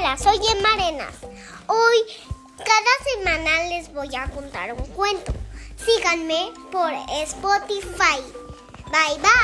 Hola, soy Emma Arenas. Hoy, cada semana les voy a contar un cuento. Síganme por Spotify. Bye bye.